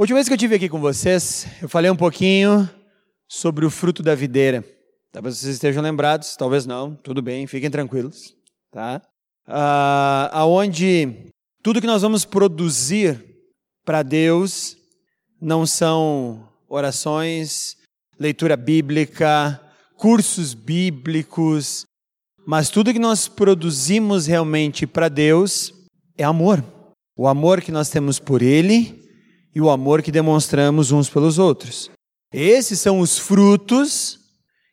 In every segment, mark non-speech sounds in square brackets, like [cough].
última vez que eu estive aqui com vocês, eu falei um pouquinho sobre o fruto da videira. Talvez vocês estejam lembrados, talvez não, tudo bem, fiquem tranquilos, tá? Ah, aonde tudo que nós vamos produzir para Deus não são orações, leitura bíblica, cursos bíblicos, mas tudo que nós produzimos realmente para Deus é amor. O amor que nós temos por Ele e o amor que demonstramos uns pelos outros. Esses são os frutos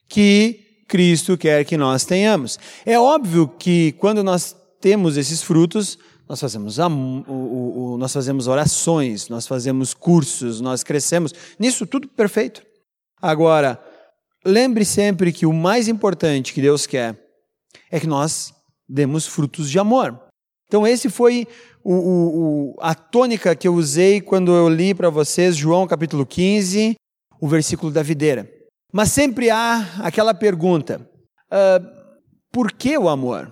que Cristo quer que nós tenhamos. É óbvio que quando nós temos esses frutos, nós fazemos, o, o, o, nós fazemos orações, nós fazemos cursos, nós crescemos. Nisso tudo perfeito. Agora, lembre sempre que o mais importante que Deus quer é que nós demos frutos de amor. Então, esse foi o, o, a tônica que eu usei quando eu li para vocês João capítulo 15, o versículo da videira. Mas sempre há aquela pergunta: uh, por que o amor?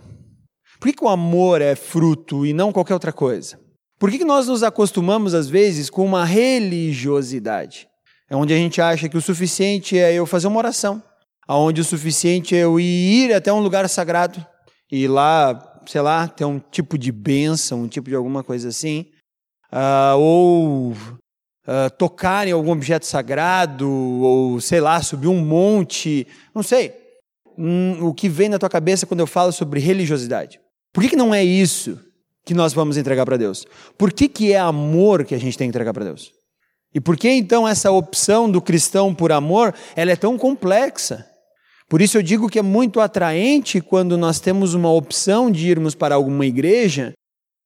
Por que, que o amor é fruto e não qualquer outra coisa? Por que, que nós nos acostumamos, às vezes, com uma religiosidade? É onde a gente acha que o suficiente é eu fazer uma oração, aonde o suficiente é eu ir até um lugar sagrado e lá, sei lá, ter um tipo de bênção, um tipo de alguma coisa assim, uh, ou uh, tocar em algum objeto sagrado, ou sei lá, subir um monte, não sei. Hum, o que vem na tua cabeça quando eu falo sobre religiosidade? Por que, que não é isso que nós vamos entregar para Deus? Por que, que é amor que a gente tem que entregar para Deus? E por que então essa opção do cristão por amor ela é tão complexa? Por isso eu digo que é muito atraente quando nós temos uma opção de irmos para alguma igreja,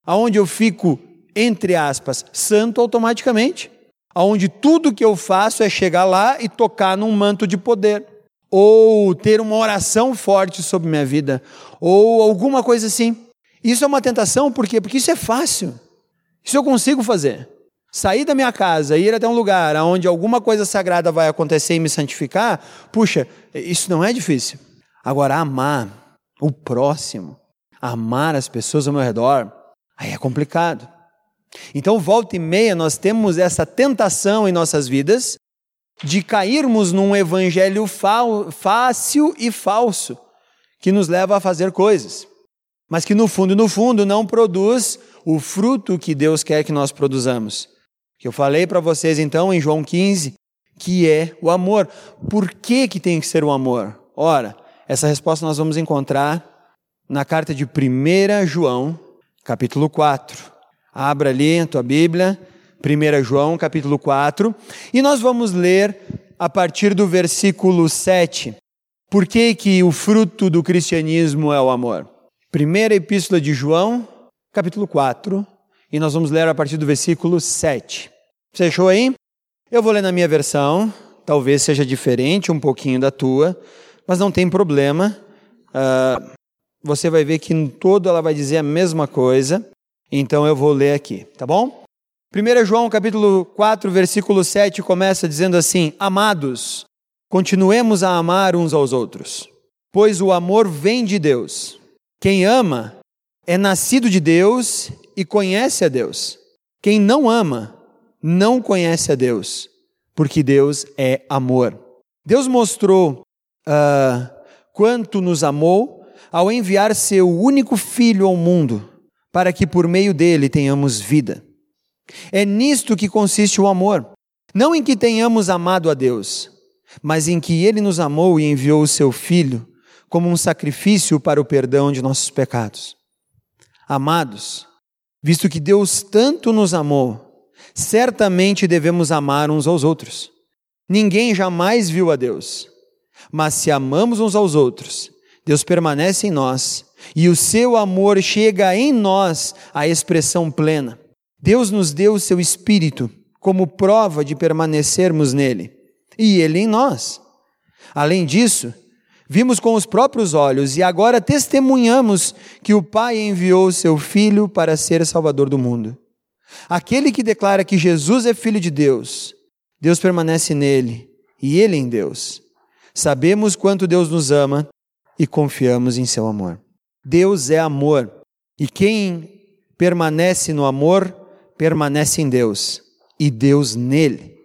aonde eu fico, entre aspas, santo automaticamente, aonde tudo que eu faço é chegar lá e tocar num manto de poder ou ter uma oração forte sobre minha vida, ou alguma coisa assim. Isso é uma tentação, por quê? Porque isso é fácil. Isso eu consigo fazer. Sair da minha casa, ir até um lugar onde alguma coisa sagrada vai acontecer e me santificar, puxa, isso não é difícil. Agora, amar o próximo, amar as pessoas ao meu redor, aí é complicado. Então, volta e meia, nós temos essa tentação em nossas vidas de cairmos num evangelho fácil e falso, que nos leva a fazer coisas, mas que no fundo, no fundo, não produz o fruto que Deus quer que nós produzamos. Que eu falei para vocês então em João 15, que é o amor. Por que, que tem que ser o amor? Ora, essa resposta nós vamos encontrar na carta de 1 João, capítulo 4. Abra ali a tua Bíblia, 1 João, capítulo 4, e nós vamos ler a partir do versículo 7. Por que, que o fruto do cristianismo é o amor? Primeira Epístola de João, capítulo 4, e nós vamos ler a partir do versículo 7. Você achou aí? Eu vou ler na minha versão, talvez seja diferente um pouquinho da tua, mas não tem problema. Uh, você vai ver que em todo ela vai dizer a mesma coisa, então eu vou ler aqui, tá bom? 1 João capítulo 4, versículo 7 começa dizendo assim: Amados, continuemos a amar uns aos outros, pois o amor vem de Deus. Quem ama é nascido de Deus e conhece a Deus. Quem não ama não conhece a Deus, porque Deus é amor. Deus mostrou uh, quanto nos amou ao enviar seu único filho ao mundo, para que por meio dele tenhamos vida. É nisto que consiste o amor. Não em que tenhamos amado a Deus, mas em que Ele nos amou e enviou o Seu Filho como um sacrifício para o perdão de nossos pecados. Amados, visto que Deus tanto nos amou, certamente devemos amar uns aos outros. Ninguém jamais viu a Deus, mas se amamos uns aos outros, Deus permanece em nós e o seu amor chega em nós à expressão plena. Deus nos deu o seu Espírito como prova de permanecermos nele e ele em nós. Além disso, vimos com os próprios olhos e agora testemunhamos que o Pai enviou seu Filho para ser Salvador do mundo. Aquele que declara que Jesus é Filho de Deus, Deus permanece nele e ele em Deus. Sabemos quanto Deus nos ama e confiamos em seu amor. Deus é amor e quem permanece no amor permanece em Deus e Deus nele.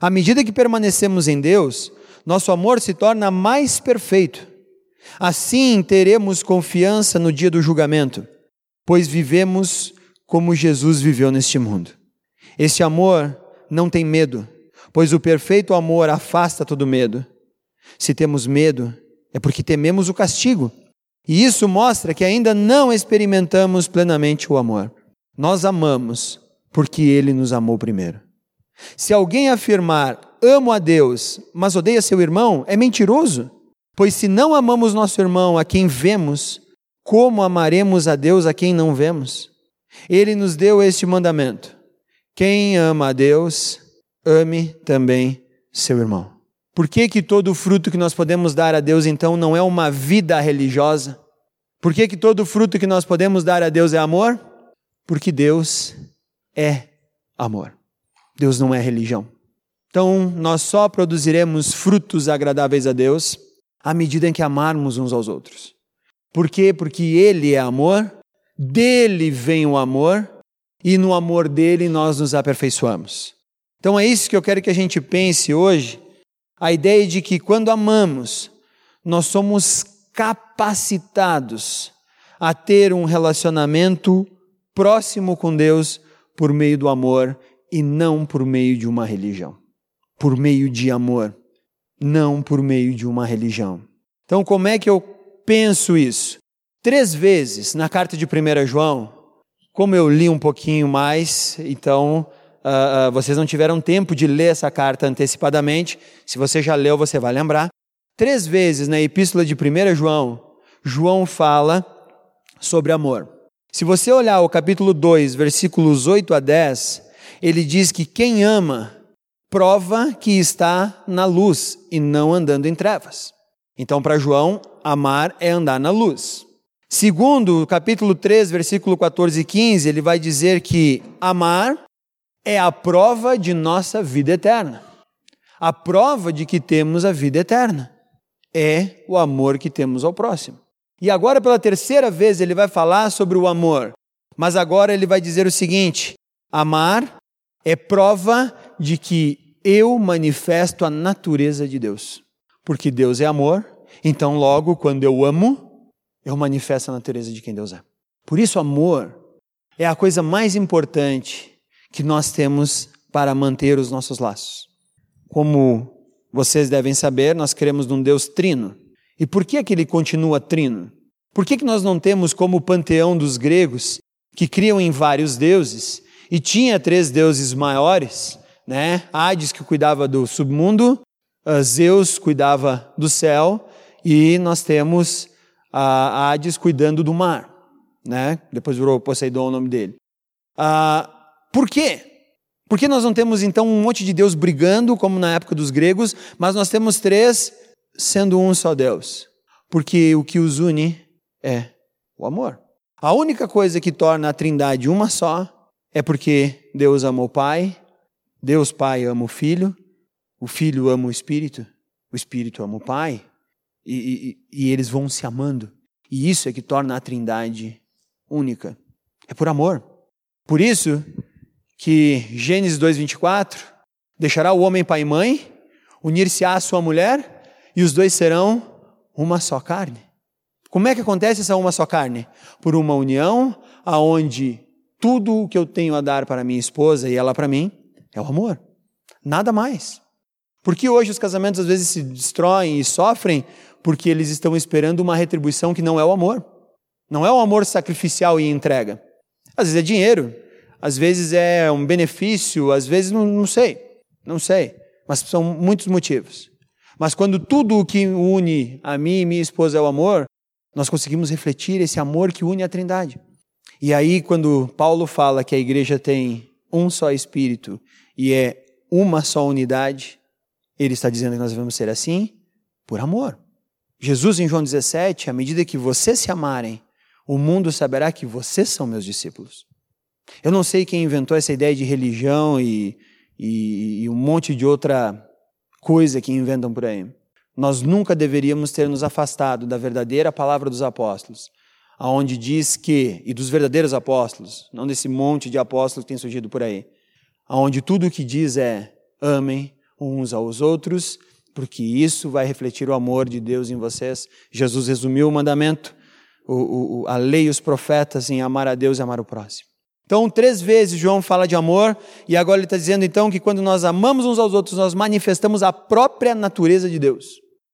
À medida que permanecemos em Deus, nosso amor se torna mais perfeito. Assim teremos confiança no dia do julgamento, pois vivemos como Jesus viveu neste mundo. Este amor não tem medo, pois o perfeito amor afasta todo medo. Se temos medo, é porque tememos o castigo, e isso mostra que ainda não experimentamos plenamente o amor. Nós amamos porque ele nos amou primeiro. Se alguém afirmar amo a Deus, mas odeia seu irmão, é mentiroso. Pois se não amamos nosso irmão a quem vemos, como amaremos a Deus a quem não vemos? Ele nos deu este mandamento: quem ama a Deus, ame também seu irmão. Por que, que todo fruto que nós podemos dar a Deus, então, não é uma vida religiosa? Por que, que todo fruto que nós podemos dar a Deus é amor? Porque Deus é amor. Deus não é religião. Então, nós só produziremos frutos agradáveis a Deus à medida em que amarmos uns aos outros. Por quê? Porque Ele é amor, dele vem o amor, e no amor dele nós nos aperfeiçoamos. Então é isso que eu quero que a gente pense hoje, a ideia de que quando amamos, nós somos capacitados a ter um relacionamento próximo com Deus por meio do amor e não por meio de uma religião. Por meio de amor não por meio de uma religião. Então, como é que eu penso isso? Três vezes na carta de 1 João, como eu li um pouquinho mais, então uh, uh, vocês não tiveram tempo de ler essa carta antecipadamente. Se você já leu, você vai lembrar. Três vezes na epístola de 1 João, João fala sobre amor. Se você olhar o capítulo 2, versículos 8 a 10, ele diz que quem ama prova que está na luz e não andando em trevas. Então, para João, amar é andar na luz. Segundo, capítulo 3, versículo 14 e 15, ele vai dizer que amar é a prova de nossa vida eterna. A prova de que temos a vida eterna é o amor que temos ao próximo. E agora, pela terceira vez, ele vai falar sobre o amor. Mas agora ele vai dizer o seguinte: amar é prova de que eu manifesto a natureza de Deus. Porque Deus é amor, então logo quando eu amo, eu manifesto a natureza de quem Deus é. Por isso, amor é a coisa mais importante que nós temos para manter os nossos laços. Como vocês devem saber, nós cremos num Deus trino. E por que, é que ele continua trino? Por que, que nós não temos como o panteão dos gregos, que criam em vários deuses, e tinha três deuses maiores, né? Hades que cuidava do submundo, uh, Zeus cuidava do céu e nós temos a Hades cuidando do mar, né? Depois virou Poseidon o nome dele. Uh, por quê? Por que nós não temos então um monte de Deus brigando, como na época dos gregos, mas nós temos três sendo um só Deus? Porque o que os une é o amor. A única coisa que torna a Trindade uma só é porque Deus ama o Pai, Deus Pai ama o Filho, o Filho ama o Espírito, o Espírito ama o Pai, e, e, e eles vão se amando. E isso é que torna a Trindade única. É por amor. Por isso que Gênesis 2:24 deixará o homem pai e mãe, unir-se-á à sua mulher, e os dois serão uma só carne. Como é que acontece essa uma só carne? Por uma união aonde tudo o que eu tenho a dar para minha esposa e ela para mim é o amor. Nada mais. Porque hoje os casamentos às vezes se destroem e sofrem porque eles estão esperando uma retribuição que não é o amor. Não é o amor sacrificial e entrega. Às vezes é dinheiro, às vezes é um benefício, às vezes não, não sei, não sei. Mas são muitos motivos. Mas quando tudo o que une a mim e minha esposa é o amor, nós conseguimos refletir esse amor que une a Trindade. E aí, quando Paulo fala que a igreja tem um só espírito e é uma só unidade, ele está dizendo que nós devemos ser assim por amor. Jesus, em João 17, à medida que vocês se amarem, o mundo saberá que vocês são meus discípulos. Eu não sei quem inventou essa ideia de religião e, e, e um monte de outra coisa que inventam por aí. Nós nunca deveríamos ter nos afastado da verdadeira palavra dos apóstolos, aonde diz que, e dos verdadeiros apóstolos, não desse monte de apóstolos que tem surgido por aí, onde tudo o que diz é amem uns aos outros, porque isso vai refletir o amor de Deus em vocês. Jesus resumiu o mandamento, o, o, a lei e os profetas em amar a Deus e amar o próximo. Então, três vezes João fala de amor, e agora ele está dizendo então que quando nós amamos uns aos outros, nós manifestamos a própria natureza de Deus.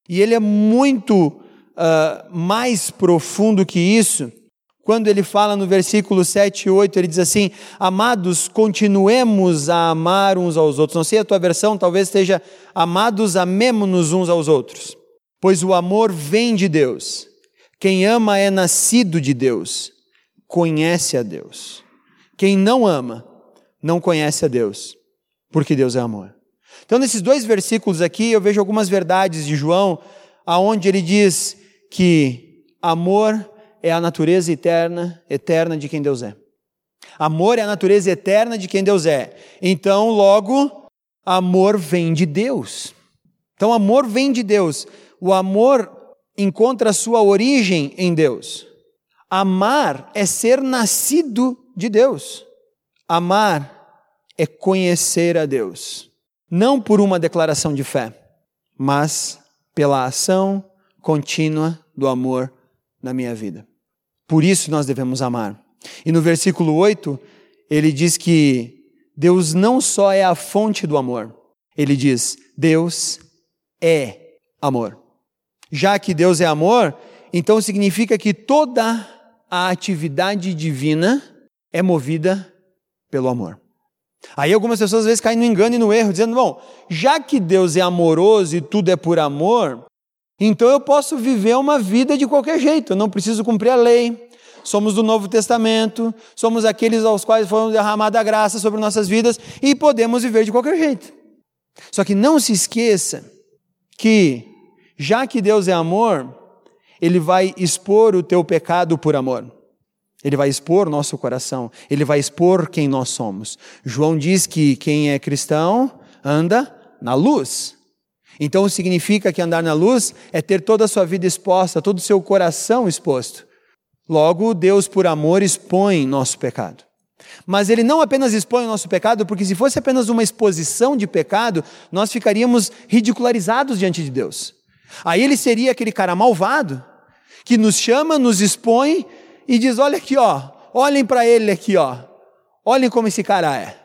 E ele é muito uh, mais profundo que isso, quando ele fala no versículo 7 e 8, ele diz assim: Amados, continuemos a amar uns aos outros. Não sei a tua versão, talvez esteja Amados, amemo-nos uns aos outros. Pois o amor vem de Deus. Quem ama é nascido de Deus, conhece a Deus. Quem não ama, não conhece a Deus, porque Deus é amor. Então, nesses dois versículos aqui, eu vejo algumas verdades de João, aonde ele diz que amor é a natureza eterna, eterna de quem Deus é. Amor é a natureza eterna de quem Deus é. Então, logo, amor vem de Deus. Então, amor vem de Deus. O amor encontra sua origem em Deus. Amar é ser nascido de Deus. Amar é conhecer a Deus, não por uma declaração de fé, mas pela ação contínua do amor na minha vida. Por isso nós devemos amar. E no versículo 8, ele diz que Deus não só é a fonte do amor, ele diz: Deus é amor. Já que Deus é amor, então significa que toda a atividade divina é movida pelo amor. Aí algumas pessoas às vezes caem no engano e no erro, dizendo: bom, já que Deus é amoroso e tudo é por amor, então eu posso viver uma vida de qualquer jeito, eu não preciso cumprir a lei. Somos do Novo Testamento, somos aqueles aos quais foram derramada a graça sobre nossas vidas e podemos viver de qualquer jeito. Só que não se esqueça que, já que Deus é amor, Ele vai expor o teu pecado por amor. Ele vai expor nosso coração, ele vai expor quem nós somos. João diz que quem é cristão anda na luz. Então significa que andar na luz é ter toda a sua vida exposta, todo o seu coração exposto. Logo, Deus, por amor, expõe nosso pecado. Mas ele não apenas expõe o nosso pecado, porque se fosse apenas uma exposição de pecado, nós ficaríamos ridicularizados diante de Deus. Aí ele seria aquele cara malvado que nos chama, nos expõe e diz: Olha aqui, ó, olhem para ele aqui, ó, olhem como esse cara é.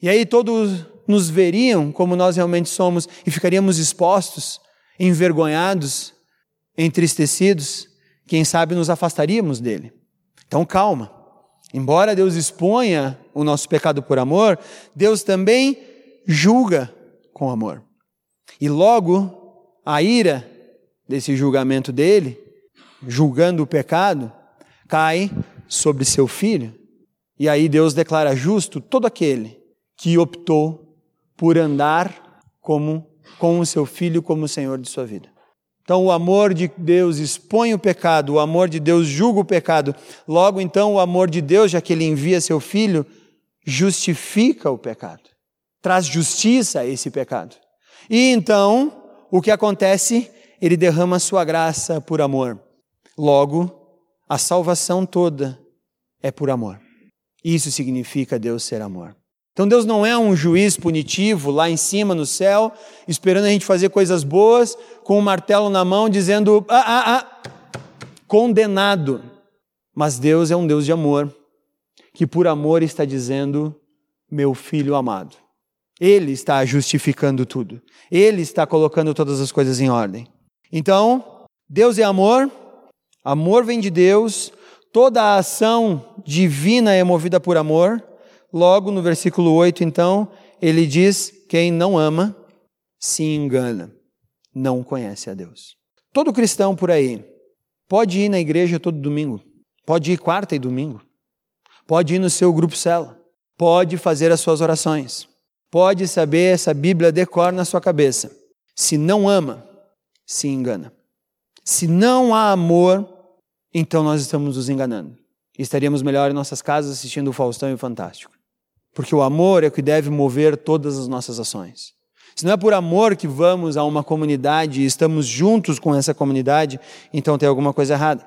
E aí todos nos veriam como nós realmente somos e ficaríamos expostos, envergonhados, entristecidos, quem sabe nos afastaríamos dele. Então calma. Embora Deus exponha o nosso pecado por amor, Deus também julga com amor. E logo a ira desse julgamento dele, julgando o pecado, cai sobre seu filho. E aí Deus declara justo todo aquele que optou por andar como com o seu filho como Senhor de sua vida. Então, o amor de Deus expõe o pecado, o amor de Deus julga o pecado. Logo, então, o amor de Deus, já que ele envia seu filho, justifica o pecado, traz justiça a esse pecado. E então, o que acontece? Ele derrama sua graça por amor. Logo, a salvação toda é por amor. Isso significa Deus ser amor. Então Deus não é um juiz punitivo lá em cima no céu, esperando a gente fazer coisas boas, com um martelo na mão, dizendo: ah, ah, ah, condenado. Mas Deus é um Deus de amor, que por amor está dizendo: meu filho amado. Ele está justificando tudo, ele está colocando todas as coisas em ordem. Então, Deus é amor, Amor vem de Deus, toda a ação divina é movida por amor. Logo, no versículo 8, então, ele diz: quem não ama se engana, não conhece a Deus. Todo cristão por aí pode ir na igreja todo domingo, pode ir quarta e domingo, pode ir no seu grupo cela, pode fazer as suas orações, pode saber essa Bíblia decor na sua cabeça. Se não ama, se engana. Se não há amor, então nós estamos nos enganando. estaríamos melhor em nossas casas assistindo o Faustão e o Fantástico. Porque o amor é o que deve mover todas as nossas ações. Se não é por amor que vamos a uma comunidade e estamos juntos com essa comunidade, então tem alguma coisa errada.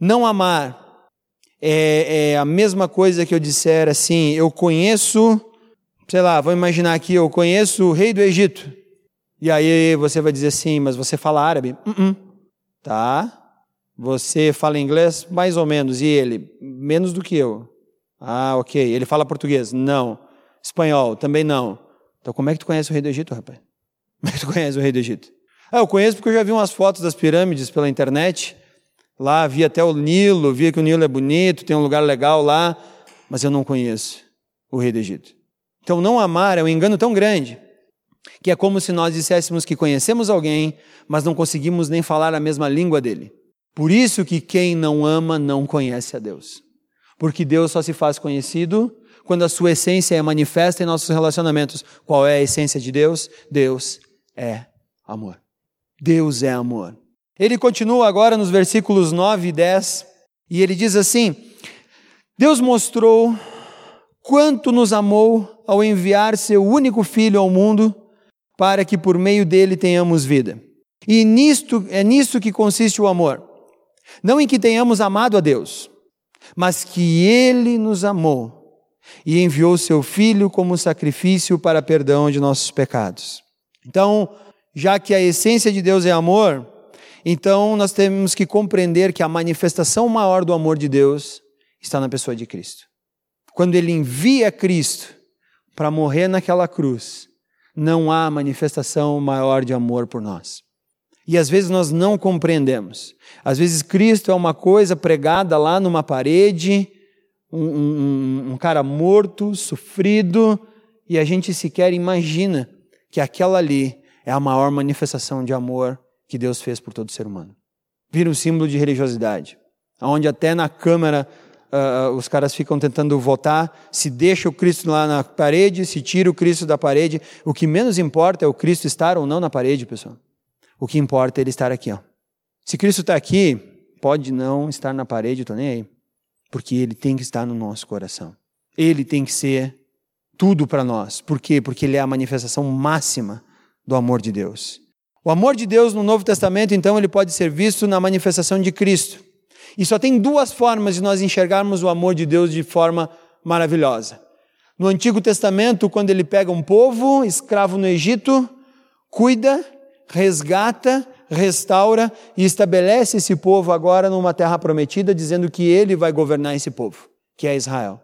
Não amar é, é a mesma coisa que eu disser assim: eu conheço sei lá, vamos imaginar aqui, eu conheço o rei do Egito. E aí você vai dizer assim, mas você fala árabe? Uh -uh. Tá. Você fala inglês? Mais ou menos. E ele? Menos do que eu. Ah, ok. Ele fala português? Não. Espanhol? Também não. Então como é que tu conhece o rei do Egito, rapaz? [laughs] Como é que tu conhece o rei do Egito? Ah, eu conheço porque eu já vi umas fotos das pirâmides pela internet. Lá vi até o Nilo, via que o Nilo é bonito, tem um lugar legal lá, mas eu não conheço o rei do Egito. Então não amar é um engano tão grande que é como se nós disséssemos que conhecemos alguém, mas não conseguimos nem falar a mesma língua dele. Por isso que quem não ama não conhece a Deus. Porque Deus só se faz conhecido quando a sua essência é manifesta em nossos relacionamentos. Qual é a essência de Deus? Deus é amor. Deus é amor. Ele continua agora nos versículos 9 e 10, e ele diz assim: Deus mostrou quanto nos amou ao enviar seu único filho ao mundo para que por meio dele tenhamos vida. E nisto é nisto que consiste o amor. Não em que tenhamos amado a Deus, mas que ele nos amou e enviou seu filho como sacrifício para perdão de nossos pecados. Então, já que a essência de Deus é amor, então nós temos que compreender que a manifestação maior do amor de Deus está na pessoa de Cristo. Quando ele envia Cristo para morrer naquela cruz, não há manifestação maior de amor por nós. E às vezes nós não compreendemos. Às vezes Cristo é uma coisa pregada lá numa parede, um, um, um cara morto, sofrido, e a gente sequer imagina que aquela ali é a maior manifestação de amor que Deus fez por todo ser humano. Vira um símbolo de religiosidade, onde até na Câmara uh, os caras ficam tentando votar se deixa o Cristo lá na parede, se tira o Cristo da parede. O que menos importa é o Cristo estar ou não na parede, pessoal. O que importa é ele estar aqui. Ó. Se Cristo está aqui, pode não estar na parede, estou nem aí. Porque ele tem que estar no nosso coração. Ele tem que ser tudo para nós. Por quê? Porque ele é a manifestação máxima do amor de Deus. O amor de Deus no Novo Testamento, então, ele pode ser visto na manifestação de Cristo. E só tem duas formas de nós enxergarmos o amor de Deus de forma maravilhosa. No Antigo Testamento, quando ele pega um povo escravo no Egito, cuida, resgata, restaura e estabelece esse povo agora numa terra prometida, dizendo que ele vai governar esse povo, que é Israel.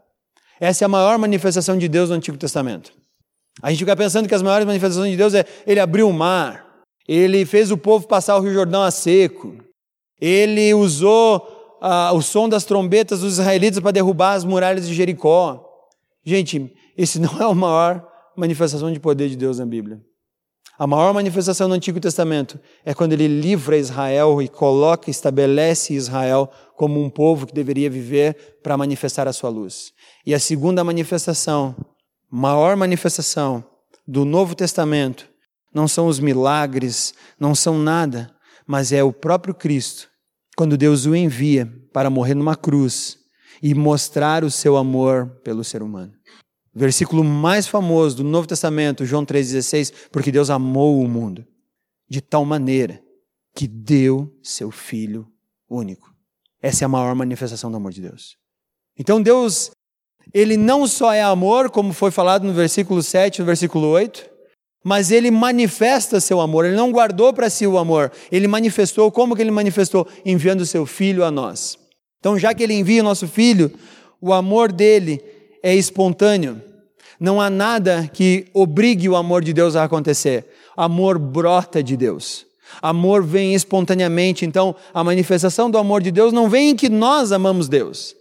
Essa é a maior manifestação de Deus no Antigo Testamento. A gente fica pensando que as maiores manifestações de Deus é ele abriu o mar, ele fez o povo passar o Rio Jordão a seco, ele usou ah, o som das trombetas dos israelitas para derrubar as muralhas de Jericó. Gente, esse não é a maior manifestação de poder de Deus na Bíblia. A maior manifestação no Antigo Testamento é quando ele livra Israel e coloca, estabelece Israel como um povo que deveria viver para manifestar a sua luz. E a segunda manifestação, maior manifestação do Novo Testamento, não são os milagres, não são nada, mas é o próprio Cristo quando Deus o envia para morrer numa cruz e mostrar o seu amor pelo ser humano. Versículo mais famoso do Novo Testamento, João 3,16, porque Deus amou o mundo de tal maneira que deu seu Filho único. Essa é a maior manifestação do amor de Deus. Então Deus, Ele não só é amor, como foi falado no versículo 7 no versículo 8, mas ele manifesta seu amor, ele não guardou para si o amor, ele manifestou, como que ele manifestou? Enviando seu filho a nós. Então, já que ele envia o nosso filho, o amor dele é espontâneo. Não há nada que obrigue o amor de Deus a acontecer. Amor brota de Deus. Amor vem espontaneamente. Então, a manifestação do amor de Deus não vem em que nós amamos Deus,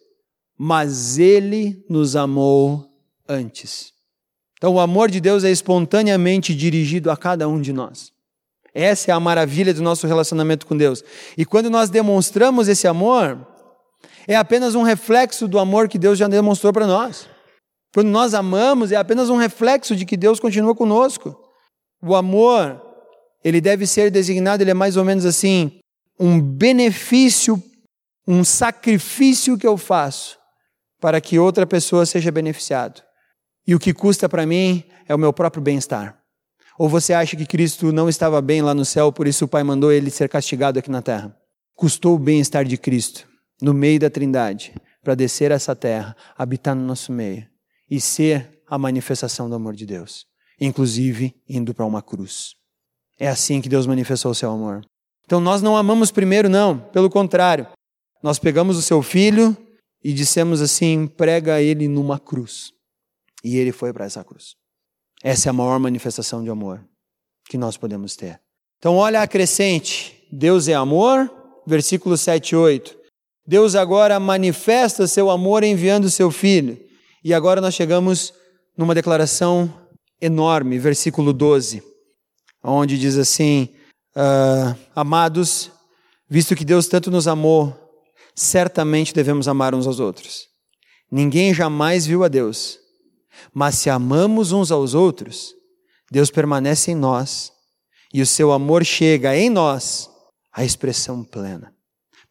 mas ele nos amou antes. Então, o amor de Deus é espontaneamente dirigido a cada um de nós. Essa é a maravilha do nosso relacionamento com Deus. E quando nós demonstramos esse amor, é apenas um reflexo do amor que Deus já demonstrou para nós. Quando nós amamos, é apenas um reflexo de que Deus continua conosco. O amor, ele deve ser designado, ele é mais ou menos assim, um benefício, um sacrifício que eu faço para que outra pessoa seja beneficiada. E o que custa para mim é o meu próprio bem-estar. Ou você acha que Cristo não estava bem lá no céu, por isso o Pai mandou ele ser castigado aqui na terra? Custou o bem-estar de Cristo no meio da Trindade para descer a essa terra, habitar no nosso meio e ser a manifestação do amor de Deus, inclusive indo para uma cruz. É assim que Deus manifestou o seu amor. Então nós não amamos primeiro, não, pelo contrário. Nós pegamos o seu filho e dissemos assim: prega ele numa cruz. E ele foi para essa cruz. Essa é a maior manifestação de amor que nós podemos ter. Então, olha a crescente: Deus é amor, versículo 7 e 8. Deus agora manifesta seu amor enviando seu filho. E agora nós chegamos numa declaração enorme, versículo 12, onde diz assim: uh, Amados, visto que Deus tanto nos amou, certamente devemos amar uns aos outros. Ninguém jamais viu a Deus, mas se amamos uns aos outros, Deus permanece em nós e o seu amor chega em nós à expressão plena.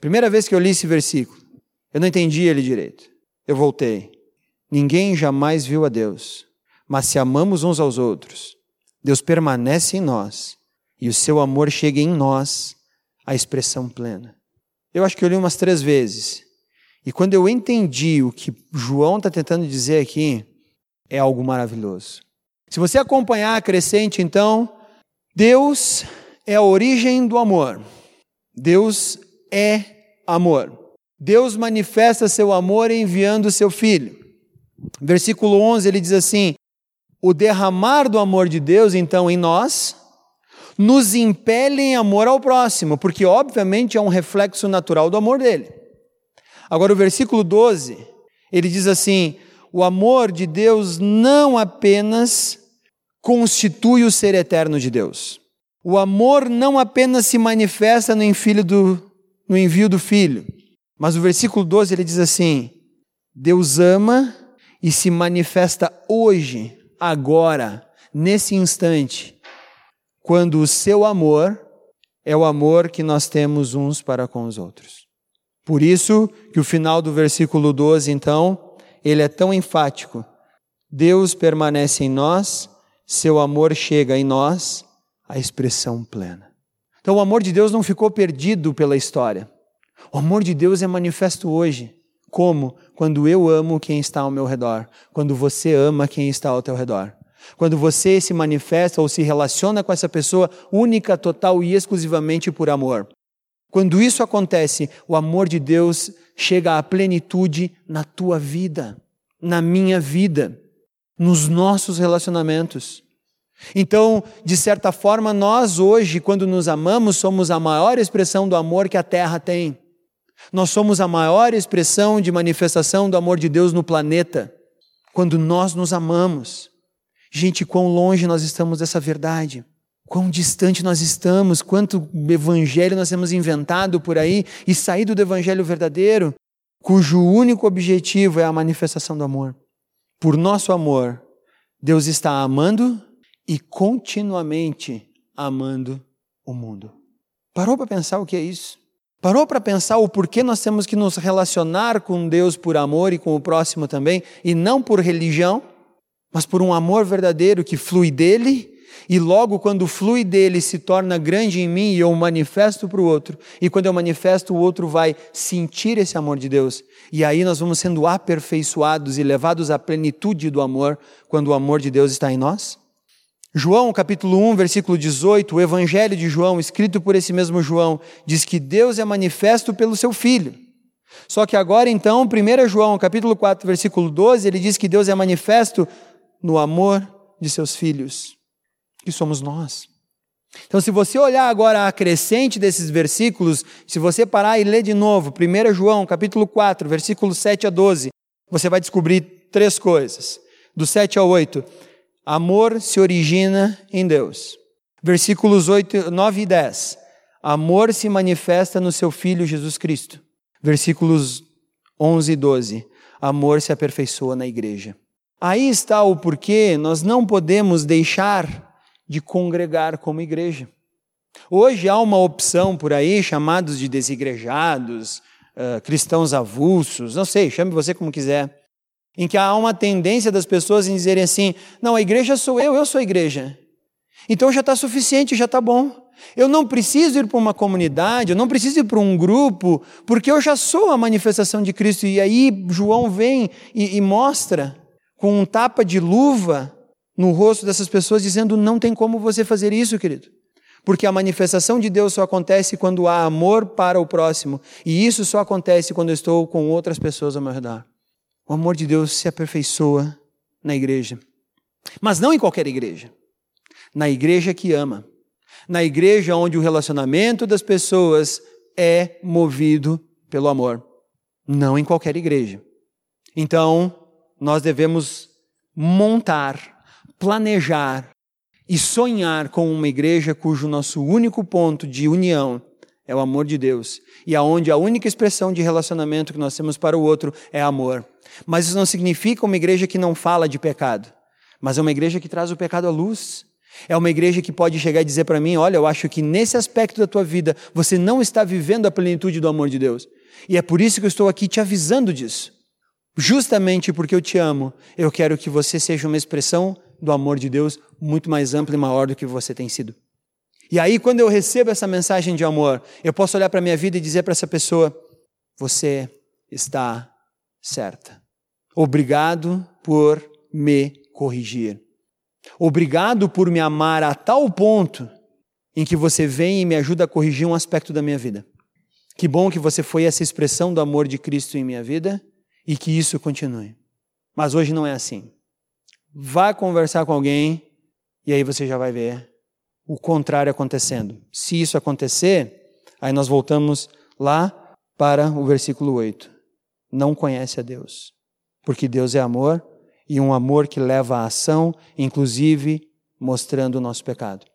Primeira vez que eu li esse versículo, eu não entendi ele direito. Eu voltei. Ninguém jamais viu a Deus, mas se amamos uns aos outros, Deus permanece em nós e o seu amor chega em nós à expressão plena. Eu acho que eu li umas três vezes. E quando eu entendi o que João está tentando dizer aqui, é algo maravilhoso. Se você acompanhar a crescente, então, Deus é a origem do amor. Deus é amor. Deus manifesta seu amor enviando seu filho. Versículo 11 ele diz assim: O derramar do amor de Deus, então, em nós, nos impele em amor ao próximo, porque obviamente é um reflexo natural do amor dele. Agora, o versículo 12, ele diz assim: O amor de Deus não apenas constitui o ser eterno de Deus. O amor não apenas se manifesta no envio do, no envio do Filho, mas o versículo 12 ele diz assim: Deus ama e se manifesta hoje, agora, nesse instante, quando o seu amor é o amor que nós temos uns para com os outros. Por isso que o final do versículo 12, então, ele é tão enfático. Deus permanece em nós seu amor chega em nós à expressão plena. Então, o amor de Deus não ficou perdido pela história. O amor de Deus é manifesto hoje. Como? Quando eu amo quem está ao meu redor. Quando você ama quem está ao teu redor. Quando você se manifesta ou se relaciona com essa pessoa única, total e exclusivamente por amor. Quando isso acontece, o amor de Deus chega à plenitude na tua vida, na minha vida nos nossos relacionamentos. Então, de certa forma, nós hoje, quando nos amamos, somos a maior expressão do amor que a terra tem. Nós somos a maior expressão de manifestação do amor de Deus no planeta, quando nós nos amamos. Gente, quão longe nós estamos dessa verdade, quão distante nós estamos, quanto evangelho nós temos inventado por aí e saído do evangelho verdadeiro, cujo único objetivo é a manifestação do amor por nosso amor, Deus está amando e continuamente amando o mundo. Parou para pensar o que é isso? Parou para pensar o porquê nós temos que nos relacionar com Deus por amor e com o próximo também, e não por religião, mas por um amor verdadeiro que flui dele e logo, quando flui dele, se torna grande em mim e eu manifesto para o outro. E quando eu manifesto, o outro vai sentir esse amor de Deus. E aí nós vamos sendo aperfeiçoados e levados à plenitude do amor, quando o amor de Deus está em nós. João, capítulo 1, versículo 18, o evangelho de João, escrito por esse mesmo João, diz que Deus é manifesto pelo seu Filho. Só que agora, então, 1 João, capítulo 4, versículo 12, ele diz que Deus é manifesto no amor de seus filhos que somos nós. Então, se você olhar agora a crescente desses versículos, se você parar e ler de novo, 1 João, capítulo 4, versículos 7 a 12, você vai descobrir três coisas. Do 7 ao 8, amor se origina em Deus. Versículos 8, 9 e 10, amor se manifesta no seu Filho Jesus Cristo. Versículos 11 e 12, amor se aperfeiçoa na igreja. Aí está o porquê nós não podemos deixar de congregar como igreja. Hoje há uma opção por aí, chamados de desigrejados, uh, cristãos avulsos, não sei, chame você como quiser, em que há uma tendência das pessoas em dizerem assim: não, a igreja sou eu, eu sou a igreja. Então já está suficiente, já está bom. Eu não preciso ir para uma comunidade, eu não preciso ir para um grupo, porque eu já sou a manifestação de Cristo. E aí João vem e, e mostra com um tapa de luva no rosto dessas pessoas, dizendo: não tem como você fazer isso, querido. Porque a manifestação de Deus só acontece quando há amor para o próximo. E isso só acontece quando eu estou com outras pessoas ao meu redor. O amor de Deus se aperfeiçoa na igreja. Mas não em qualquer igreja. Na igreja que ama. Na igreja onde o relacionamento das pessoas é movido pelo amor. Não em qualquer igreja. Então, nós devemos montar, planejar e sonhar com uma igreja cujo nosso único ponto de união é o amor de Deus e aonde a única expressão de relacionamento que nós temos para o outro é amor. Mas isso não significa uma igreja que não fala de pecado, mas é uma igreja que traz o pecado à luz. É uma igreja que pode chegar e dizer para mim: olha, eu acho que nesse aspecto da tua vida você não está vivendo a plenitude do amor de Deus. E é por isso que eu estou aqui te avisando disso. Justamente porque eu te amo, eu quero que você seja uma expressão do amor de Deus muito mais amplo e maior do que você tem sido. E aí, quando eu recebo essa mensagem de amor, eu posso olhar para a minha vida e dizer para essa pessoa: Você está certa. Obrigado por me corrigir. Obrigado por me amar a tal ponto em que você vem e me ajuda a corrigir um aspecto da minha vida. Que bom que você foi essa expressão do amor de Cristo em minha vida e que isso continue. Mas hoje não é assim. Vá conversar com alguém e aí você já vai ver o contrário acontecendo. Se isso acontecer, aí nós voltamos lá para o versículo 8. Não conhece a Deus, porque Deus é amor e um amor que leva à ação, inclusive mostrando o nosso pecado.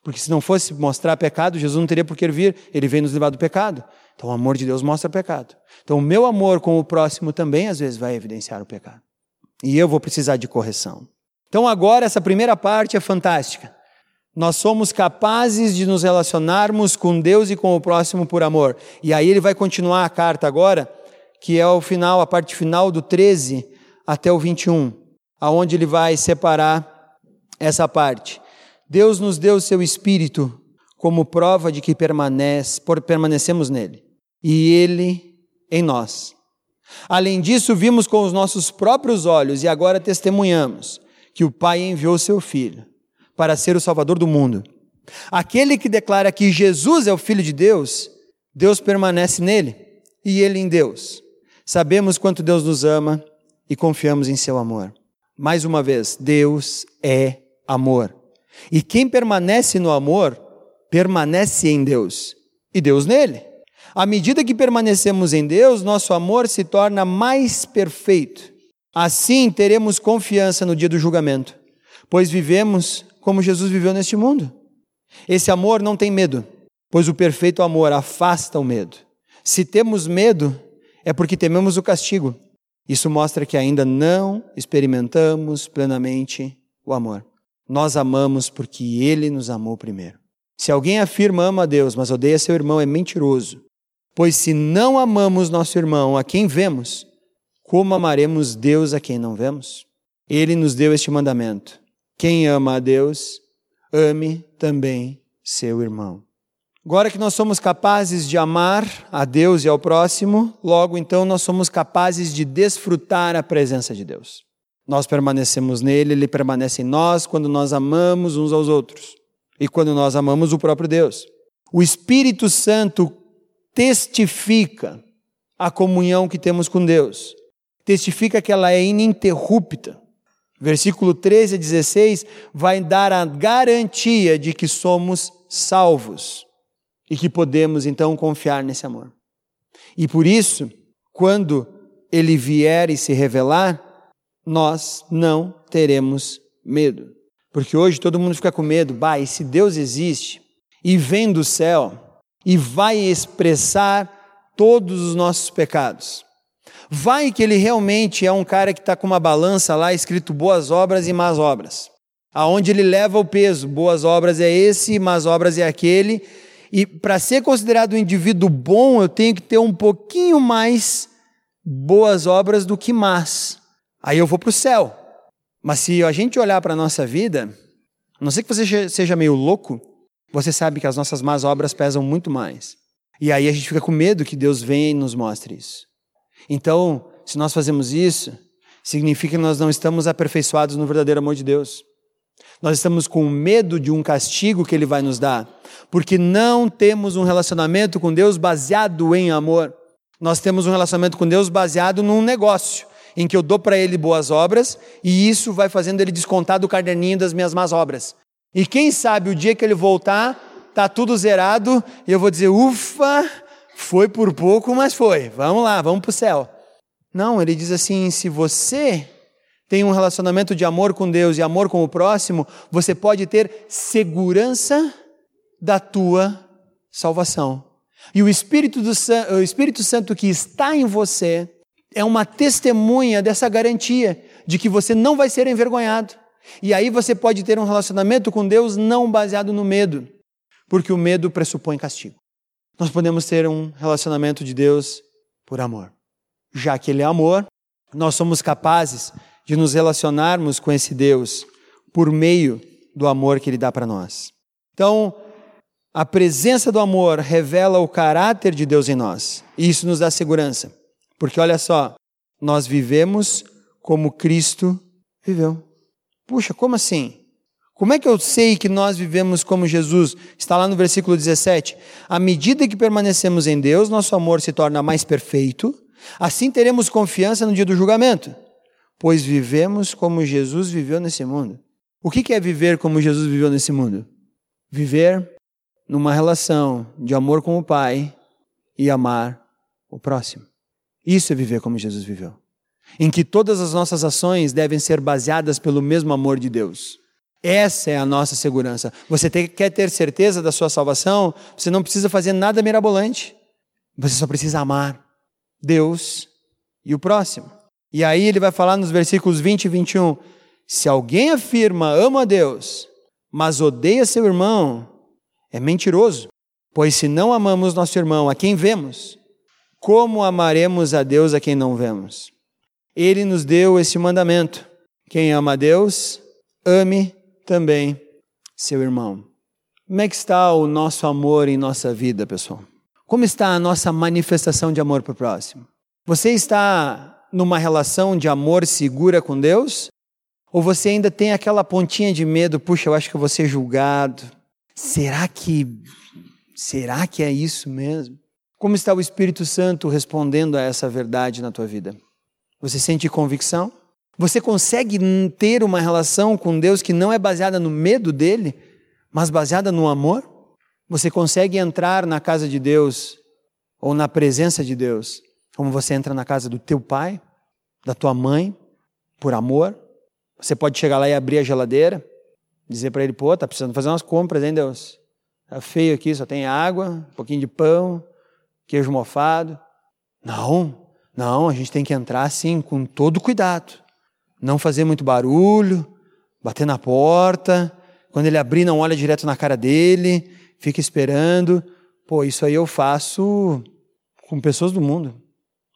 Porque se não fosse mostrar pecado, Jesus não teria por que vir, ele veio nos livrar do pecado. Então o amor de Deus mostra pecado. Então o meu amor com o próximo também às vezes vai evidenciar o pecado. E eu vou precisar de correção. Então agora essa primeira parte é fantástica. Nós somos capazes de nos relacionarmos com Deus e com o próximo por amor. E aí ele vai continuar a carta agora, que é o final, a parte final do 13 até o 21, aonde ele vai separar essa parte. Deus nos deu seu espírito como prova de que permanece, por, permanecemos nele e ele em nós. Além disso, vimos com os nossos próprios olhos e agora testemunhamos que o Pai enviou seu Filho para ser o Salvador do mundo. Aquele que declara que Jesus é o Filho de Deus, Deus permanece nele e ele em Deus. Sabemos quanto Deus nos ama e confiamos em seu amor. Mais uma vez, Deus é amor. E quem permanece no amor, permanece em Deus e Deus nele. À medida que permanecemos em Deus, nosso amor se torna mais perfeito. Assim teremos confiança no dia do julgamento, pois vivemos como Jesus viveu neste mundo. Esse amor não tem medo, pois o perfeito amor afasta o medo. Se temos medo, é porque tememos o castigo. Isso mostra que ainda não experimentamos plenamente o amor. Nós amamos porque Ele nos amou primeiro. Se alguém afirma ama a Deus, mas odeia seu irmão, é mentiroso. Pois se não amamos nosso irmão a quem vemos, como amaremos Deus a quem não vemos? Ele nos deu este mandamento: quem ama a Deus, ame também seu irmão. Agora que nós somos capazes de amar a Deus e ao próximo, logo então nós somos capazes de desfrutar a presença de Deus. Nós permanecemos nele, ele permanece em nós quando nós amamos uns aos outros e quando nós amamos o próprio Deus. O Espírito Santo testifica a comunhão que temos com Deus, testifica que ela é ininterrupta. Versículo 13 a 16 vai dar a garantia de que somos salvos e que podemos então confiar nesse amor. E por isso, quando ele vier e se revelar, nós não teremos medo. Porque hoje todo mundo fica com medo, bah, e se Deus existe e vem do céu e vai expressar todos os nossos pecados. Vai que ele realmente é um cara que está com uma balança lá escrito boas obras e más obras. Aonde ele leva o peso, boas obras é esse, más obras é aquele. E para ser considerado um indivíduo bom, eu tenho que ter um pouquinho mais boas obras do que más aí eu vou para o céu. Mas se a gente olhar para a nossa vida, a não ser que você seja meio louco, você sabe que as nossas más obras pesam muito mais. E aí a gente fica com medo que Deus venha e nos mostre isso. Então, se nós fazemos isso, significa que nós não estamos aperfeiçoados no verdadeiro amor de Deus. Nós estamos com medo de um castigo que Ele vai nos dar, porque não temos um relacionamento com Deus baseado em amor. Nós temos um relacionamento com Deus baseado num negócio, em que eu dou para Ele boas obras e isso vai fazendo Ele descontar do caderninho das minhas más obras. E quem sabe o dia que Ele voltar, tá tudo zerado e eu vou dizer: ufa, foi por pouco, mas foi. Vamos lá, vamos para o céu. Não, ele diz assim: se você tem um relacionamento de amor com Deus e amor com o próximo, você pode ter segurança da tua salvação. E o Espírito, do, o Espírito Santo que está em você é uma testemunha dessa garantia de que você não vai ser envergonhado. E aí você pode ter um relacionamento com Deus não baseado no medo, porque o medo pressupõe castigo. Nós podemos ter um relacionamento de Deus por amor. Já que Ele é amor, nós somos capazes de nos relacionarmos com esse Deus por meio do amor que Ele dá para nós. Então, a presença do amor revela o caráter de Deus em nós. E isso nos dá segurança. Porque olha só, nós vivemos como Cristo viveu. Puxa, como assim? Como é que eu sei que nós vivemos como Jesus? Está lá no versículo 17. À medida que permanecemos em Deus, nosso amor se torna mais perfeito, assim teremos confiança no dia do julgamento pois vivemos como Jesus viveu nesse mundo. O que é viver como Jesus viveu nesse mundo? Viver numa relação de amor com o Pai e amar o próximo. Isso é viver como Jesus viveu. Em que todas as nossas ações devem ser baseadas pelo mesmo amor de Deus. Essa é a nossa segurança. Você quer ter certeza da sua salvação? Você não precisa fazer nada mirabolante. Você só precisa amar Deus e o próximo. E aí ele vai falar nos versículos 20 e 21: se alguém afirma ama a Deus, mas odeia seu irmão, é mentiroso. Pois se não amamos nosso irmão, a quem vemos, como amaremos a Deus a quem não vemos? Ele nos deu esse mandamento: quem ama a Deus, ame também seu irmão. Como é que está o nosso amor em nossa vida, pessoal? Como está a nossa manifestação de amor para o próximo? Você está numa relação de amor segura com Deus? Ou você ainda tem aquela pontinha de medo, puxa, eu acho que eu vou ser julgado. Será que será que é isso mesmo? Como está o Espírito Santo respondendo a essa verdade na tua vida? Você sente convicção? Você consegue ter uma relação com Deus que não é baseada no medo dele, mas baseada no amor? Você consegue entrar na casa de Deus ou na presença de Deus como você entra na casa do teu pai, da tua mãe, por amor. Você pode chegar lá e abrir a geladeira, dizer para ele: pô, tá precisando fazer umas compras, hein, Deus? Tá feio aqui, só tem água, um pouquinho de pão, queijo mofado. Não, não, a gente tem que entrar assim, com todo cuidado. Não fazer muito barulho, bater na porta. Quando ele abrir, não olha direto na cara dele, fica esperando. Pô, isso aí eu faço com pessoas do mundo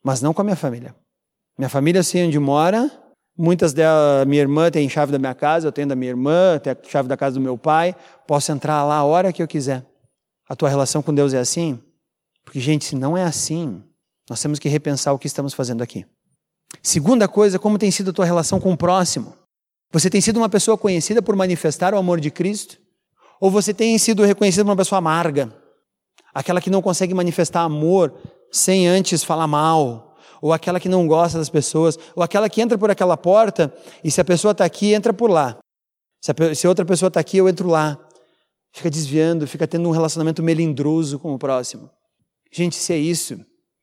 mas não com a minha família. Minha família, sei onde mora, muitas delas, minha irmã tem chave da minha casa, eu tenho da minha irmã, tenho a chave da casa do meu pai, posso entrar lá a hora que eu quiser. A tua relação com Deus é assim? Porque, gente, se não é assim, nós temos que repensar o que estamos fazendo aqui. Segunda coisa, como tem sido a tua relação com o próximo? Você tem sido uma pessoa conhecida por manifestar o amor de Cristo? Ou você tem sido reconhecido como uma pessoa amarga? Aquela que não consegue manifestar amor sem antes falar mal, ou aquela que não gosta das pessoas, ou aquela que entra por aquela porta e se a pessoa está aqui, entra por lá. Se, a, se outra pessoa está aqui, eu entro lá. Fica desviando, fica tendo um relacionamento melindroso com o próximo. Gente, se é isso,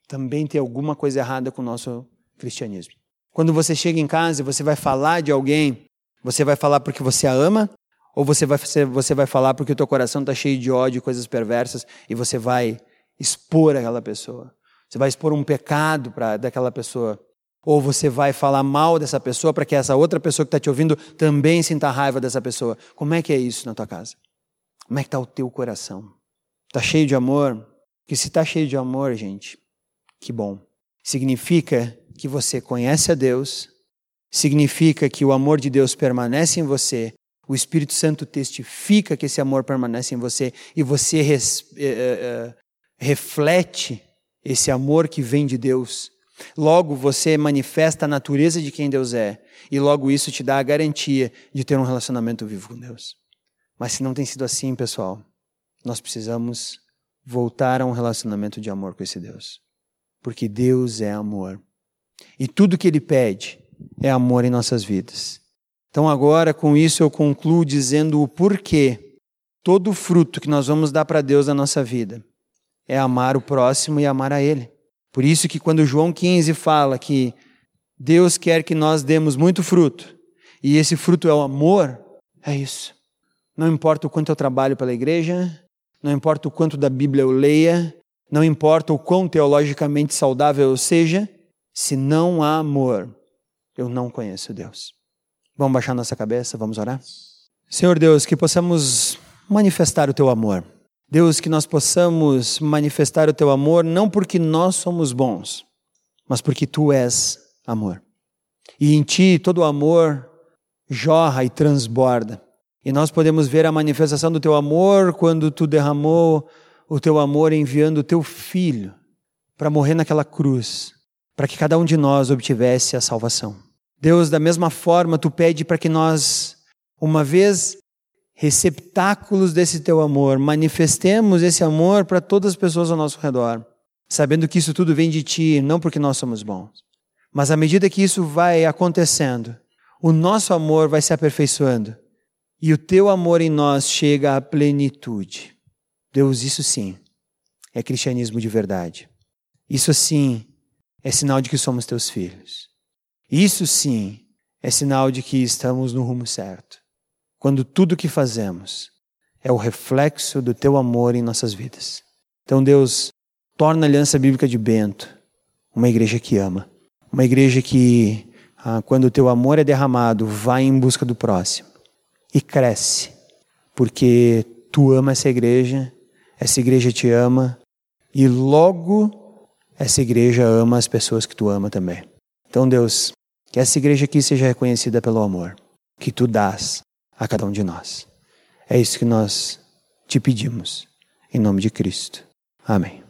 também tem alguma coisa errada com o nosso cristianismo. Quando você chega em casa e você vai falar de alguém, você vai falar porque você a ama, ou você vai, você vai falar porque o teu coração está cheio de ódio coisas perversas e você vai expor aquela pessoa. Você vai expor um pecado para daquela pessoa. Ou você vai falar mal dessa pessoa para que essa outra pessoa que está te ouvindo também sinta raiva dessa pessoa. Como é que é isso na tua casa? Como é que está o teu coração? Está cheio de amor? Que se está cheio de amor, gente, que bom. Significa que você conhece a Deus, significa que o amor de Deus permanece em você, o Espírito Santo testifica que esse amor permanece em você e você res, é, é, reflete esse amor que vem de Deus Logo, você manifesta a natureza de quem Deus é, e logo isso te dá a garantia de ter um relacionamento vivo com Deus. Mas se não tem sido assim, pessoal, nós precisamos voltar a um relacionamento de amor com esse Deus. Porque Deus é amor. E tudo que Ele pede é amor em nossas vidas. Então, agora, com isso, eu concluo dizendo o porquê todo fruto que nós vamos dar para Deus na nossa vida é amar o próximo e amar a Ele. Por isso que quando João 15 fala que Deus quer que nós demos muito fruto, e esse fruto é o amor, é isso. Não importa o quanto eu trabalho pela igreja, não importa o quanto da Bíblia eu leia, não importa o quão teologicamente saudável eu seja, se não há amor, eu não conheço Deus. Vamos baixar nossa cabeça, vamos orar? Senhor Deus, que possamos manifestar o teu amor. Deus, que nós possamos manifestar o teu amor não porque nós somos bons, mas porque tu és amor. E em ti todo o amor jorra e transborda. E nós podemos ver a manifestação do teu amor quando tu derramou o teu amor enviando o teu filho para morrer naquela cruz, para que cada um de nós obtivesse a salvação. Deus, da mesma forma, tu pede para que nós, uma vez receptáculos desse teu amor, manifestemos esse amor para todas as pessoas ao nosso redor, sabendo que isso tudo vem de ti, não porque nós somos bons. Mas à medida que isso vai acontecendo, o nosso amor vai se aperfeiçoando e o teu amor em nós chega à plenitude. Deus, isso sim é cristianismo de verdade. Isso sim é sinal de que somos teus filhos. Isso sim é sinal de que estamos no rumo certo quando tudo o que fazemos é o reflexo do teu amor em nossas vidas. Então, Deus, torna a Aliança Bíblica de Bento uma igreja que ama, uma igreja que, ah, quando o teu amor é derramado, vai em busca do próximo e cresce, porque tu ama essa igreja, essa igreja te ama e logo essa igreja ama as pessoas que tu ama também. Então, Deus, que essa igreja aqui seja reconhecida pelo amor que tu dás a cada um de nós. É isso que nós te pedimos, em nome de Cristo. Amém.